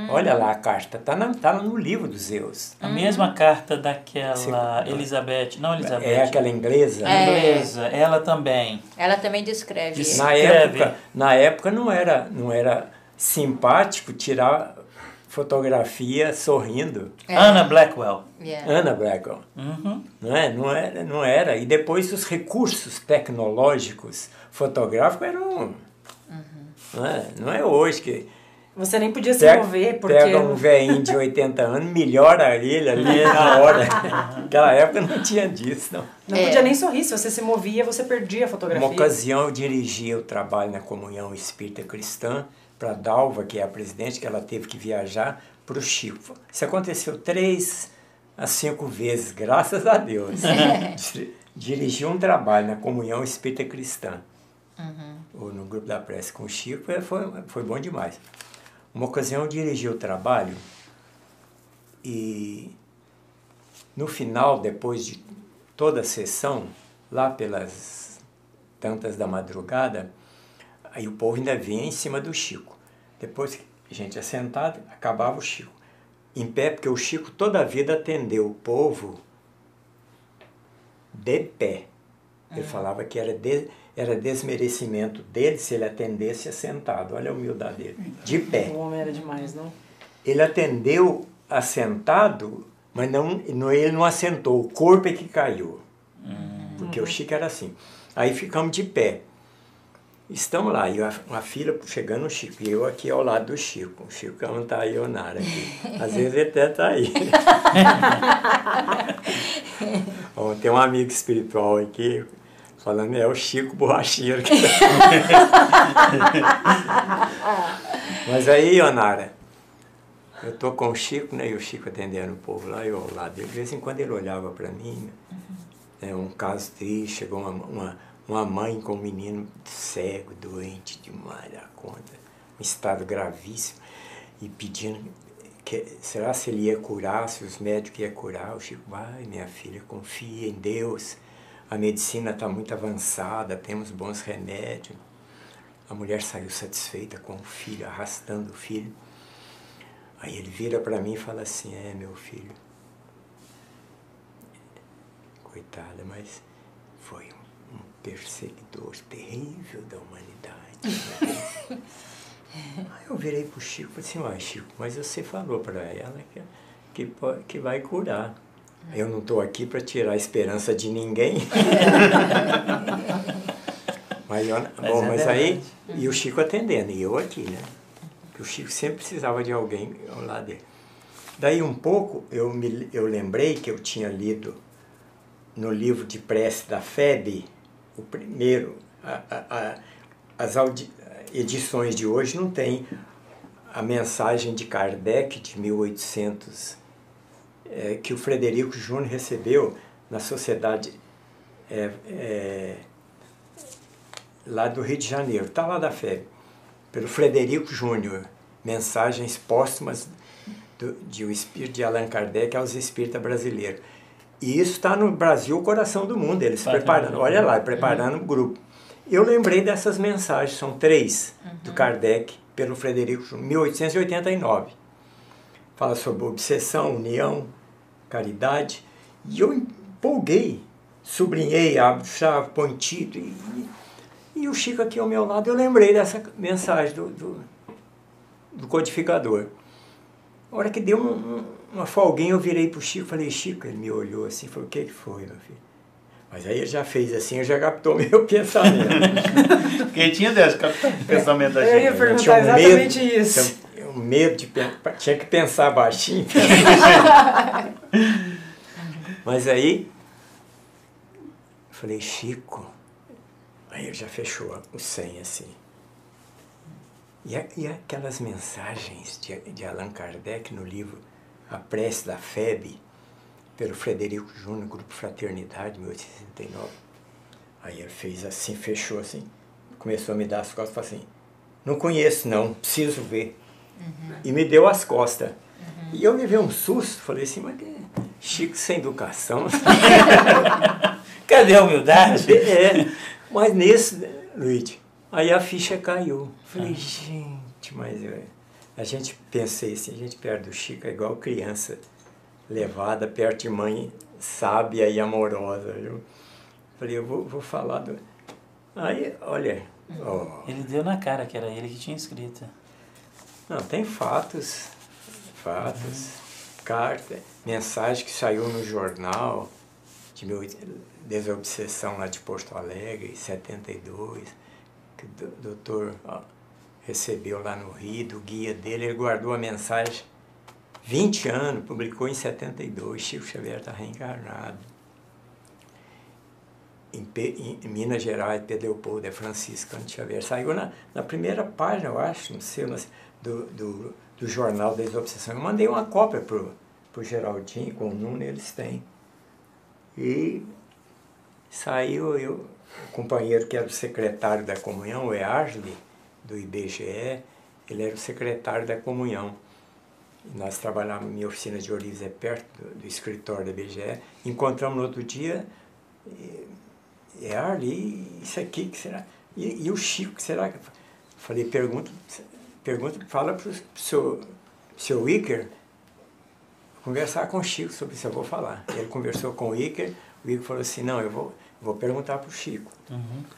C: Olha lá a carta, está tá no livro dos Zeus.
B: A mesma carta daquela. Elizabeth, não Elizabeth,
C: É aquela inglesa.
B: a inglesa, ela também.
D: Ela também descreve isso.
C: Na época, na época não era, não era simpático tirar fotografia sorrindo.
B: Anna Blackwell.
D: Yeah.
C: Ana Blackwell,
B: Uhum.
C: não é? Não era, não era. E depois os recursos tecnológicos fotográficos eram, não é? Não é hoje que
A: Você nem podia se
C: pega,
A: mover, porque.
C: pega um velhinho de 80 anos, melhora ele ali na hora. Naquela época não tinha disso, não.
A: Não
D: É.
A: podia nem sorrir. Se você se movia, você perdia a fotografia.
C: Uma ocasião eu dirigi o trabalho na Comunhão Espírita Cristã para Dalva, que é a presidente, que ela teve que viajar para o Chico. Isso aconteceu três a cinco vezes, graças a Deus. Di- Dirigi um trabalho na Comunhão Espírita Cristã, ou no grupo da prece com o Chico, foi- foi, bom demais. Uma ocasião eu dirigi o trabalho e no final, depois de toda a sessão, lá pelas tantas da madrugada, aí o povo ainda vinha em cima do Chico. Depois que a gente assentado, acabava o Chico. Em pé, porque o Chico toda a vida atendeu o povo de pé. Ele falava que era, de- era desmerecimento dele se ele atendesse assentado. Olha a humildade dele. De pé.
A: O homem era demais, não?
C: Ele atendeu assentado, mas não, não, ele não assentou, o corpo é que caiu. Porque o Chico era assim. Aí ficamos de pé. Estamos lá, e a, uma fila chegando o Chico, e eu aqui ao lado do Chico. O Chico não está aí, Onara aqui. Às vezes ele até está aí. Ó, Tem um amigo espiritual aqui falando, é o Chico Borracheiro. que Mas aí, Onara, eu tô com o Chico, né? E o Chico atendendo o povo lá, eu ao lado dele. De vez em quando ele olhava para mim, né? um caso triste, chegou uma, uma, uma mãe com um menino cego, doente demais da conta, um estado gravíssimo, e pedindo, que, será se ele ia curar, se os médicos iam curar? O Chico, vai minha filha, confia em Deus, a medicina está muito avançada, temos bons remédios. A mulher saiu satisfeita com o filho, arrastando o filho. Aí ele vira para mim e fala assim: É, meu filho, coitada, mas foi um, um perseguidor terrível da humanidade. Aí eu virei pro Chico e falei assim: Uai, Chico, mas você falou para ela que, que, que vai curar. Eu não estou aqui para tirar a esperança de ninguém. mas, eu-
B: Mas
C: bom,
B: é
C: mas aí, e o Chico atendendo, e eu aqui, né? Porque o Chico sempre precisava de alguém ao lado dele. Daí um pouco eu, me, eu lembrei que eu tinha lido no livro de prece da FEB, o primeiro, a- a- a- as edições de hoje não tem a mensagem de Kardec de 1800, eh, que o Frederico Júnior recebeu na sociedade eh, eh, lá do Rio de Janeiro, está lá da FEB, pelo Frederico Júnior, mensagens póstumas do, de o espírito de Allan Kardec aos espíritas brasileiros. E isso está no Brasil, o coração do mundo, eles
B: Bacana.
C: preparando, olha lá, preparando o grupo. Eu lembrei dessas mensagens, são três, do Kardec, pelo Frederico Júnior, 1889. Fala sobre obsessão, união, caridade. E eu empolguei, sublinhei, põe título. E, e o Chico aqui ao meu lado, eu lembrei dessa mensagem do, do, do codificador. A hora que deu um- um- uma folguinha, eu virei pro Chico e falei, Chico, ele me olhou assim, falou, o que, que foi, meu filho? Mas aí ele já fez assim, já captou meu pensamento.
F: Quem tinha dessa captar o pensamento da
A: Eu ia
F: gente?
A: perguntar
C: um
A: exatamente
C: medo,
A: isso.
C: Medo de tinha que pensar baixinho. Mas aí eu falei, Chico, aí ele já fechou o 100 assim. E, a- e aquelas mensagens de, de Allan Kardec no livro A Prece da Febe, pelo Frederico Júnior, Grupo Fraternidade, 1869. Aí ele fez assim, fechou assim, começou a me dar as costas e falou assim, não conheço não, preciso ver. E me deu as costas. E eu levei um susto, falei assim, mas que Chico sem educação.
B: Cadê a humildade?
C: É, mas nesse, Luiz, aí a ficha caiu. Falei, gente, mas eu- a gente pensei assim, a gente perto do Chico é igual criança levada perto de mãe sábia e amorosa. Viu? Falei, eu vou, vou falar do. Aí, olha, ó,
B: Ele deu na cara que era ele que tinha escrito.
C: Não, tem fatos, fatos, carta, mensagem que saiu no jornal de meu desobsessão lá de Porto Alegre, em 72, que o do- doutor ó, recebeu lá no Rio, do guia dele, ele guardou a mensagem 20 anos, publicou em 72, Chico Xavier está reencarnado. Em, em- Minas Gerais, Pedro Leopoldo é Franciscano de Xavier. Saiu na, na primeira página, eu acho, não sei, mas, do, do, do jornal da Desobsessão. Eu mandei uma cópia pro, pro Geraldinho, com o Nuno, eles têm. E saiu eu, o companheiro que era o secretário da comunhão, o Early, do IBGE, ele era o secretário da comunhão. E nós trabalhávamos, minha oficina de Orives é perto do, do escritório da IBGE. Encontramos no outro dia, e, Early, isso aqui, que será? E, e o Chico, que será? que Falei, pergunta, pergunta fala para o seu, seu Iker conversar com o Chico sobre isso, eu vou falar. Ele conversou com o Iker, o Iker falou assim, não, eu vou, vou perguntar para o Chico.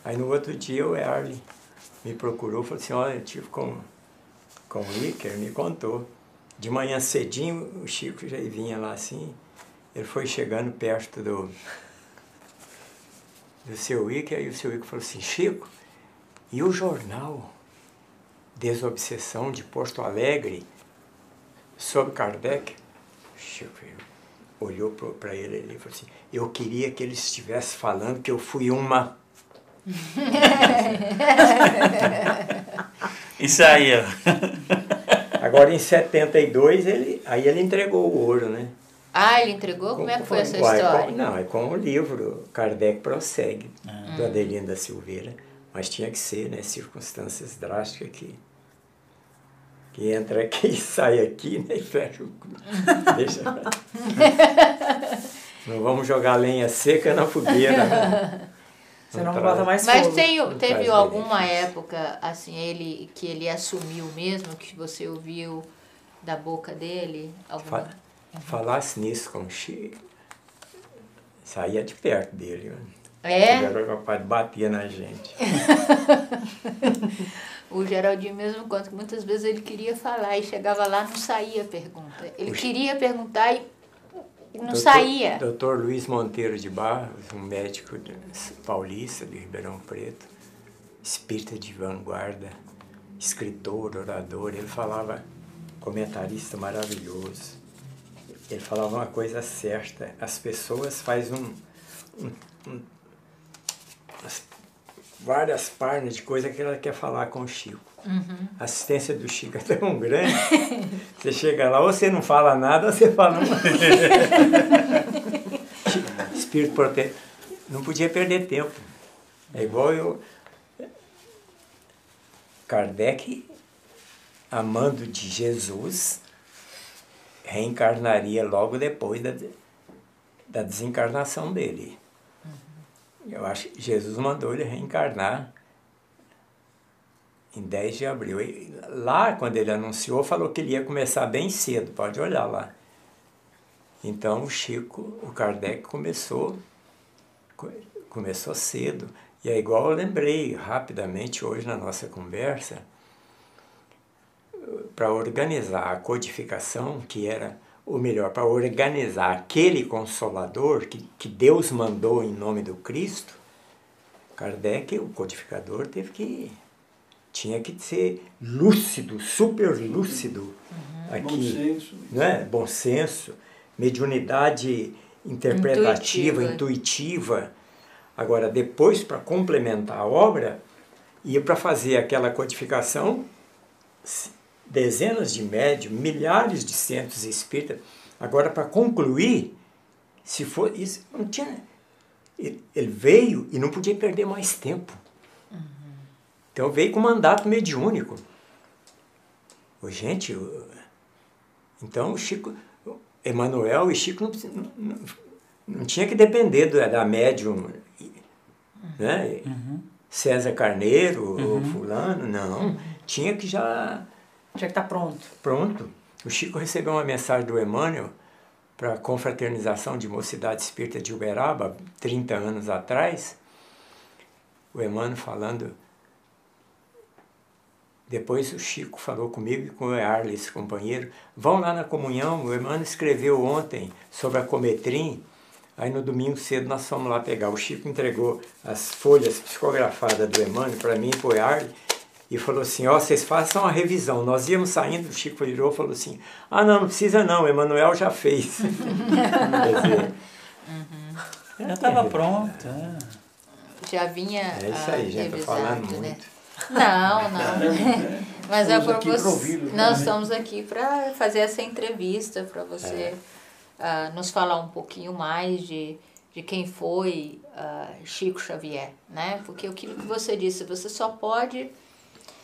C: Aí no outro dia o Erle me procurou, falou assim, olha, eu tive com, com o Iker, me contou. De manhã cedinho, o Chico já vinha lá assim, ele foi chegando perto do, do seu Iker, aí o seu Iker falou assim, Chico, e o jornal Desobsessão de Porto Alegre sobre Kardec? Chico olhou para ele e falou assim, eu queria que ele estivesse falando que eu fui uma...
B: Isso aí, ó.
C: Agora em 72, ele, aí ele entregou o ouro, né?
D: Ah, ele entregou? Como é que foi essa história?
C: com- não, é com o livro Kardec prossegue,
B: Ah.
C: do Adelino da Silveira. Mas tinha que ser, né? Circunstâncias drásticas que, que entra aqui e sai aqui, né? E fecha o cu. Deixa. não vamos jogar lenha seca na fogueira. Né?
A: Você não
C: traz-
A: bota mais
D: Mas
A: fogo.
D: tem,
C: Não
D: teve alguma
C: benefício.
D: época, assim, ele que ele assumiu mesmo, que você ouviu da boca dele? Alguma...
C: Fa- Falasse nisso com o Chico, saía de perto dele. Né?
D: É?
C: Ele era capaz de bater na gente.
D: O Geraldinho mesmo conta que muitas vezes ele queria falar e chegava lá não saía a pergunta. Ele
C: Oxe.
D: queria perguntar e não
C: Doutor-
D: saía.
C: Doutor Luiz Monteiro de Barros, um médico paulista de Ribeirão Preto, espírita de vanguarda, escritor, orador, ele falava, comentarista maravilhoso. Ele falava uma coisa certa, as pessoas fazem um, um- um- várias páginas de coisa que ela quer falar com o Chico. A assistência do Chico é tão grande, você chega lá, ou você não fala nada, ou você fala uma... Espírito protetor. Não podia perder tempo. É igual eu. Kardec, amando de Jesus, reencarnaria logo depois da, da desencarnação dele. Eu acho que Jesus mandou ele reencarnar em 10 de abril. E lá, quando ele anunciou, falou que ele ia começar bem cedo, pode olhar lá. Então o Chico, o Kardec começou, co- começou cedo. E é igual eu lembrei rapidamente hoje na nossa conversa, para organizar a codificação, que era, ou melhor, para organizar aquele consolador que, que Deus mandou em nome do Cristo, Kardec, o codificador, teve que. tinha que ser lúcido, super lúcido aqui
E: Bom senso.
C: não é? bom senso, mediunidade interpretativa,
D: Intuitiva.
C: intuitiva. Agora, depois, para complementar a obra, ia para fazer aquela codificação, dezenas de médios, milhares de centros espíritas. Agora, para concluir, se for isso, não tinha. Ele, ele veio e não podia perder mais tempo. Uhum. Então veio com mandato mediúnico. Ô, gente, então o Chico, Emanuel e Chico não, não, não, tinha que depender da, da médium, né? Uhum. César Carneiro uhum. ou fulano, não. Tinha que já
A: tinha que estar tá pronto.
C: Pronto. O Chico recebeu uma mensagem do Emmanuel para a confraternização de Mocidade Espírita de Uberaba, 30 anos atrás. O Emmanuel falando. Depois o Chico falou comigo e com o Arles, companheiro. Vão lá na comunhão. O Emmanuel escreveu ontem sobre a Cometrim. Aí no domingo cedo nós fomos lá pegar. O Chico entregou as folhas psicografadas do Emmanuel para mim e para o Arles e falou assim, ó, oh, vocês façam uma revisão. Nós íamos saindo, o Chico virou e falou assim, ah, não, não precisa não, Emanuel já fez. Quer
B: dizer, uhum. Já estava pronto. É.
D: Já vinha
C: É isso aí, gente, estou falando né? muito.
D: Não, não. Mas é para você. Nós né? estamos aqui para fazer essa entrevista, para você é. uh, nos falar um pouquinho mais de, de quem foi uh, Chico Xavier, né? Porque o que você disse, você só pode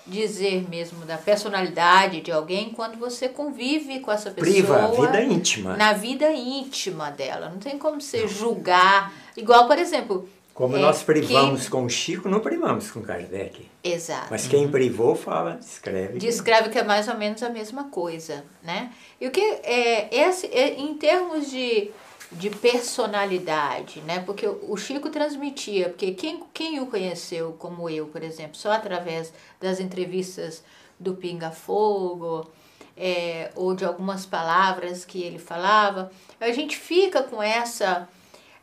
D: dizer mesmo da personalidade de alguém quando você convive com essa pessoa.
C: Priva a vida íntima.
D: Na vida íntima dela. Não tem como você julgar. Igual, por exemplo.
C: Como é, nós privamos que... com o Chico, não privamos com Kardec.
D: Exato.
C: Mas quem privou fala, descreve.
D: Descreve que é mais ou menos a mesma coisa, né? E o que é, esse, é, em termos de de personalidade, né? Porque o Chico transmitia, porque quem, quem o conheceu, como eu, por exemplo, só através das entrevistas do Pinga Fogo, é, ou de algumas palavras que ele falava, a gente fica com essa,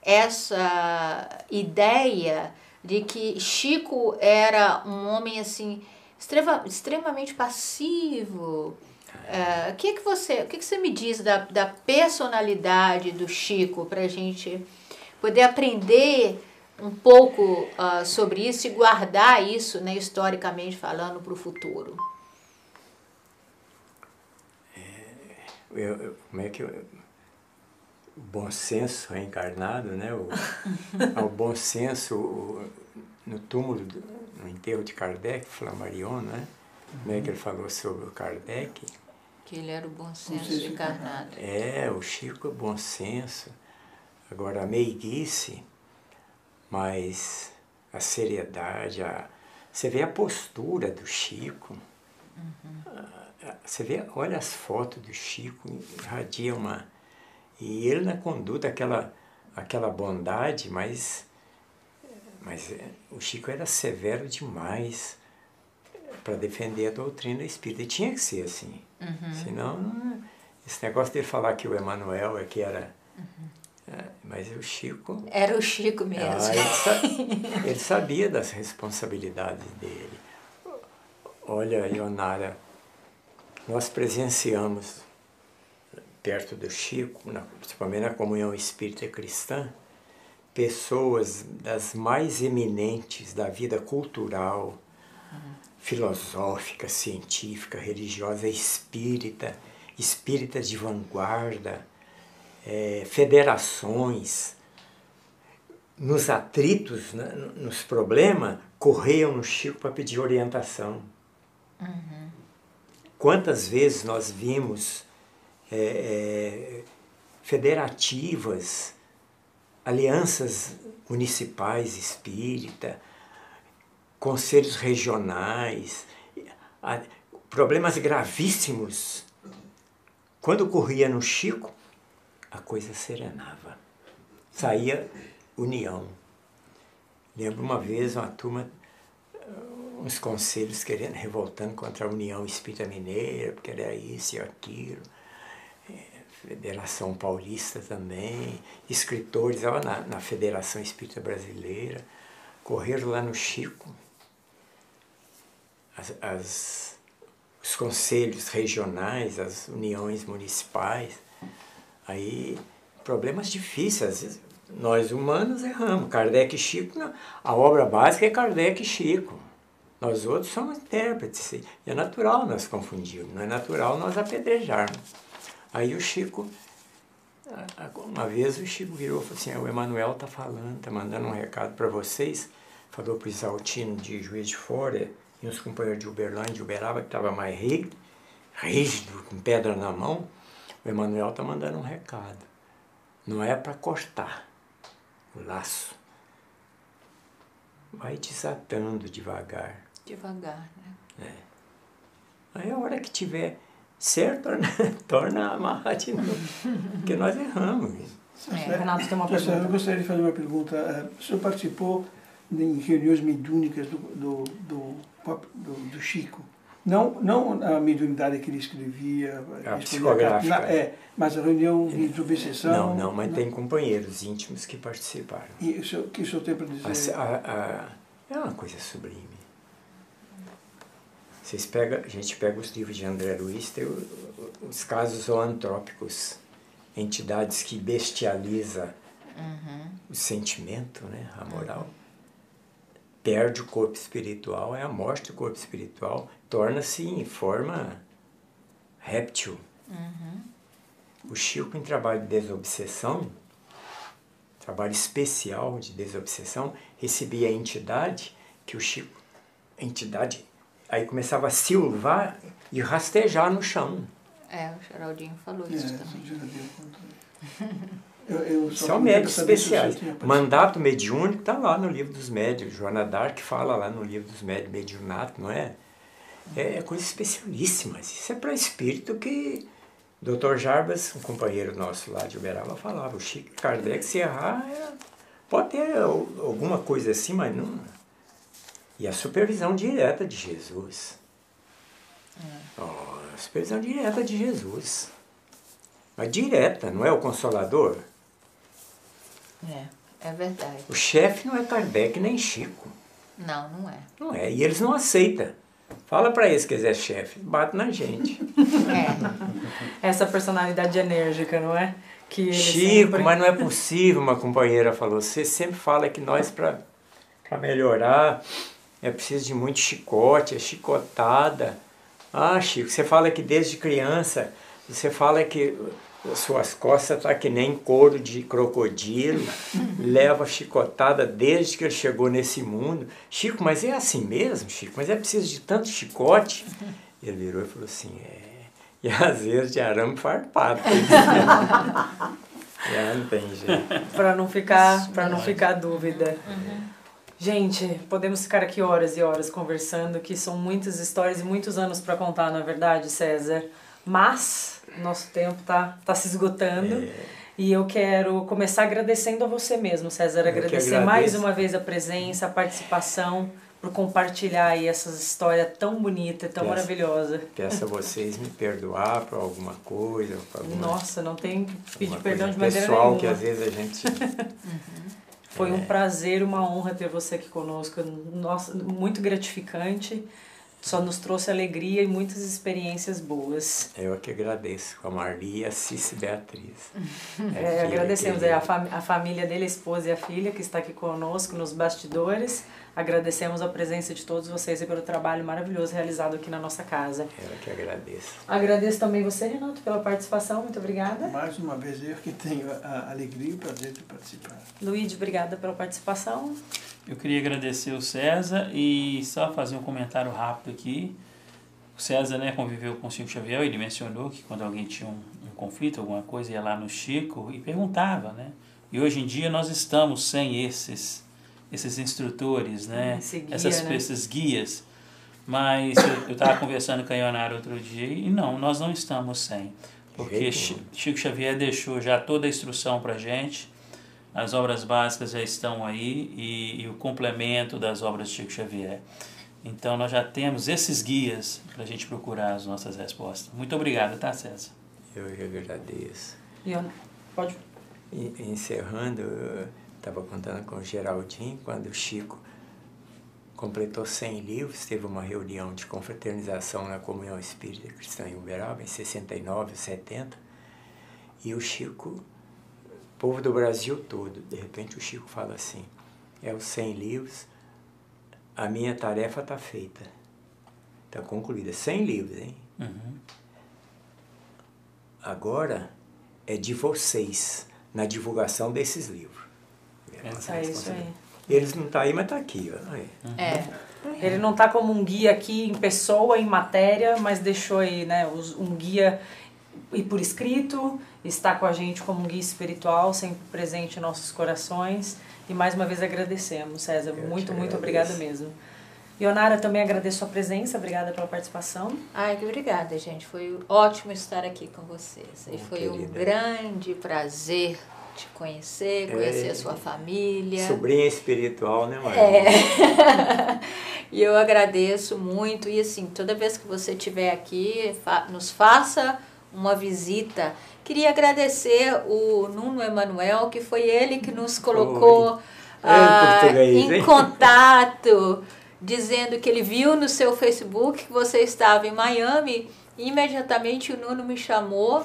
D: essa ideia de que Chico era um homem assim extrema, extremamente passivo, o que, que você o que, que você me diz da, da personalidade do Chico para a gente poder aprender um pouco uh, sobre isso e guardar isso, né, historicamente falando, para o futuro?
C: É, eu, eu, como é que eu, o bom senso reencarnado, né? O, ao bom senso o, no túmulo, no enterro de Kardec, Flammarion, né? Como é que ele falou sobre o Kardec?
D: Que ele era o bom senso encarnado.
C: É, o Chico é bom senso. Agora, a meiguice, mas a seriedade, a, você vê a postura do Chico. Uhum. Você vê, olha as fotos do Chico, irradia uma. E ele na conduta, aquela, aquela bondade, mas, mas é, o Chico era severo demais para defender a doutrina espírita. E tinha que ser assim. Uhum. Senão, esse negócio de falar que o Emanuel é que era. Uhum. É, mas o Chico.
D: Era o Chico mesmo. Ah,
C: ele, sa ele, sabia das responsabilidades dele. Olha, Ionara, nós presenciamos perto do Chico, na, principalmente na comunhão espírita cristã, pessoas das mais eminentes da vida cultural, filosófica, científica, religiosa, espírita, espírita de vanguarda, é, federações, nos atritos, né, nos problemas, correiam no Chico para pedir orientação. Uhum. Quantas vezes nós vimos é, é, federativas, alianças municipais espírita, conselhos regionais, problemas gravíssimos. Quando corria no Chico, a coisa serenava. Saía união. Lembro uma vez uma turma, uns conselhos querendo, revoltando contra a União Espírita Mineira, porque era isso e aquilo. É, Federação Paulista também, escritores na, na Federação Espírita Brasileira, correram lá no Chico, as, as, os conselhos regionais, as uniões municipais. Aí, problemas difíceis. Nós humanos erramos. Kardec e Chico, a obra básica é Kardec e Chico. Nós outros somos intérpretes. E é natural nós confundirmos, não é natural nós apedrejarmos. Aí o Chico, uma vez o Chico virou e falou assim, o Emanuel está falando, está mandando um recado para vocês. Falou para o Isaltino de Juiz de Fora e uns companheiros de Uberlândia, de Uberaba, que estava mais rígido, rígido, com pedra na mão. O Emanuel está mandando um recado. Não é para cortar o laço. Vai desatando devagar.
D: Devagar, né?
C: É. Aí a hora que tiver certo, né? torna a amarrar de novo. Porque nós erramos.
A: É, Renato tem uma pergunta.
E: Eu gostaria de fazer uma pergunta. Eh, O senhor participou em reuniões mediúnicas do, do, do, do, do Chico? Não, não a mediunidade que ele escrevia,
C: A psicográfica.
E: na- é, mas a reunião de desobsessão.
C: Não, não, mas tem companheiros íntimos que participaram.
E: E o senhor, que o senhor tem para dizer?
C: A- a- a- é uma coisa sublime. Vocês pegam, a gente pega os livros de André Luiz, tem os casos zoantrópicos, entidades que bestializa o sentimento, né, a moral. Perde o corpo espiritual, é a morte do corpo espiritual, torna-se em forma réptil. O Chico, em trabalho de desobsessão, trabalho especial de desobsessão, recebia a entidade que o Chico, a entidade, aí começava a silvar e rastejar no chão.
D: É, o Geraldinho falou
E: É,
D: isso
E: isso
D: também.
E: Eu, eu só
C: São médios especiais. Mandato mediúnico está lá no livro dos médios. Joana Dark fala lá no livro dos médios, mediunato, não é? É coisa especialíssima. Isso é para espírito que Dr. Jarbas, um companheiro nosso lá de Uberaba, falava. O Chico Kardec, se errar, é- pode ter al- alguma coisa assim, mas não. E a supervisão direta de Jesus. Oh, a supervisão direta de Jesus. Mas direta, não é o Consolador?
D: É, é verdade.
C: O chefe não é Kardec nem Chico.
D: Não, não é.
C: Não é. E eles não aceitam. Fala pra eles que eles é chefe, bate na gente.
D: É,
A: Essa personalidade enérgica, não é? Que ele
C: Chico,
A: sempre...
C: mas não é possível, uma companheira falou. Você sempre fala que nós, pra melhorar, é preciso de muito chicote, é chicotada. Ah, Chico, você fala que desde criança, você fala que suas costas tá que nem couro de crocodilo, leva chicotada desde que ele chegou nesse mundo. Chico, mas é assim mesmo, Chico? Mas é preciso de tanto chicote? Ele virou e falou assim, é. E às vezes de arame farpado. é, não tem jeito.
A: para não ficar para não ficar dúvida gente podemos ficar aqui horas e horas conversando que são muitas histórias e muitos anos para contar não é verdade César mas nosso tempo tá tá se esgotando e eu quero começar agradecendo a você mesmo César agradecer mais uma vez a presença a participação por compartilhar aí essas histórias tão bonita tão
C: Peço.
A: maravilhosa
C: Peço a vocês me perdoar por alguma coisa, por alguma,
A: nossa não tem que pedir perdão de maneira
C: pessoal
A: nenhuma
C: que às vezes a gente
A: Foi
C: É.
A: um prazer, uma honra ter você aqui conosco. Nossa, muito gratificante. Só nos trouxe alegria e muitas experiências boas.
C: eu que agradeço, com a Marli e a Cici Beatriz.
A: É,
C: filha
A: agradecemos a, fam a família dele, a esposa e a filha, que está aqui conosco nos bastidores. Agradecemos a presença de todos vocês e pelo trabalho maravilhoso realizado aqui na nossa casa.
C: Eu que agradeço.
A: Agradeço também você, Renato, pela participação. Muito obrigada.
E: Mais uma vez, eu que tenho a alegria e o prazer de participar.
A: Luíde, obrigada pela participação.
B: Eu queria agradecer o César e só fazer um comentário rápido aqui. O César né, conviveu com o Chico Xavier, ele mencionou que quando alguém tinha um, um conflito, alguma coisa, ia lá no Chico e perguntava, né? E hoje em dia nós estamos sem esses, esses instrutores, né?
A: Guia,
B: Essas,
A: né?
B: esses guias. Mas eu estava conversando com a Ionara outro dia e não, nós não estamos sem. Porque. Chico Xavier deixou já toda a instrução para gente, as obras básicas já estão aí e, e o complemento das obras de Chico Xavier. Então nós já temos esses guias para a gente procurar as nossas respostas. Muito obrigado, tá, César?
C: Eu que agradeço.
A: Iona, pode.
C: Encerrando, eu estava contando com o Geraldinho, quando o Chico completou 100 livros, teve uma reunião de confraternização na Comunhão Espírita Cristã em Uberaba, em 69, 70, e o Chico, povo do Brasil todo, de repente o Chico fala assim, é os 100 livros, a minha tarefa está feita. Está concluída. 100 livros, hein?
B: Uhum.
C: Agora é de vocês na divulgação desses livros.
A: É isso aí.
C: Eles não estão tá aí, mas está aqui. Ó. Aí.
D: É.
A: Ele não está como um guia aqui em pessoa, em matéria, mas deixou aí, né, um guia e por escrito, está com a gente como um guia espiritual, sempre presente em nossos corações. E mais uma vez agradecemos, César.
C: Eu
A: muito, muito obrigada mesmo. Ionara, também agradeço a presença, obrigada pela participação.
D: Ai, que obrigada, gente. Foi ótimo estar aqui com vocês. E foi um
C: querida.
D: grande prazer te conhecer, conhecer
C: É.
D: a sua família.
C: Sobrinha espiritual, né, Maria?
D: É. e eu agradeço muito. E assim, toda vez que você estiver aqui, fa- nos faça uma visita. Queria agradecer o Nuno Emanuel, que foi ele que nos colocou
C: É,
D: ah, em
C: hein?
D: contato, dizendo que ele viu no seu Facebook que você estava em Miami. E imediatamente o Nuno me chamou.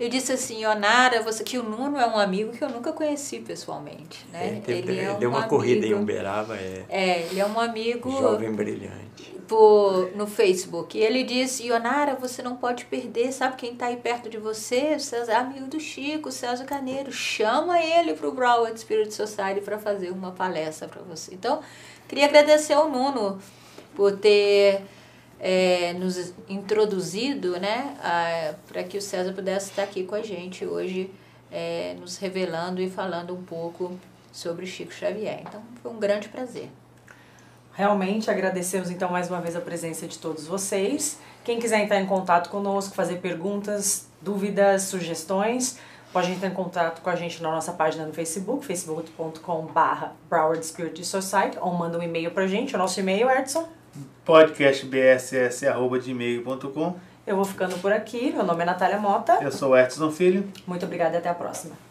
D: Eu disse assim, Onara, você que o Nuno é um amigo que eu nunca conheci pessoalmente, né?
C: É, teve-
D: ele é um
C: deu uma corrida em
D: amigo-
C: Uberaba, é
D: é, ele é um amigo
C: jovem brilhante.
D: por, no Facebook. E ele disse, Ionara, você não pode perder, sabe quem está aí perto de você? O César, amigo do Chico, o César Caneiro. Chama ele para o Broward Spirit Society para fazer uma palestra para você. Então, queria agradecer ao Nuno por ter é, nos introduzido, né, para que o César pudesse estar aqui com a gente hoje, é, nos revelando e falando um pouco sobre Chico Xavier. Então, foi um grande prazer.
A: Realmente agradecemos então mais uma vez a presença de todos vocês. Quem quiser entrar em contato conosco, fazer perguntas, dúvidas, sugestões, pode entrar em contato com a gente na nossa página no Facebook, facebook.com.br Broward Spirit Society, ou manda um e-mail pra gente. O nosso e-mail, Edson.
F: podcastbss.gmail.com
A: Eu vou ficando por aqui. Meu nome é Natália Mota.
F: Eu sou o Edson Filho.
A: Muito obrigada e até a próxima.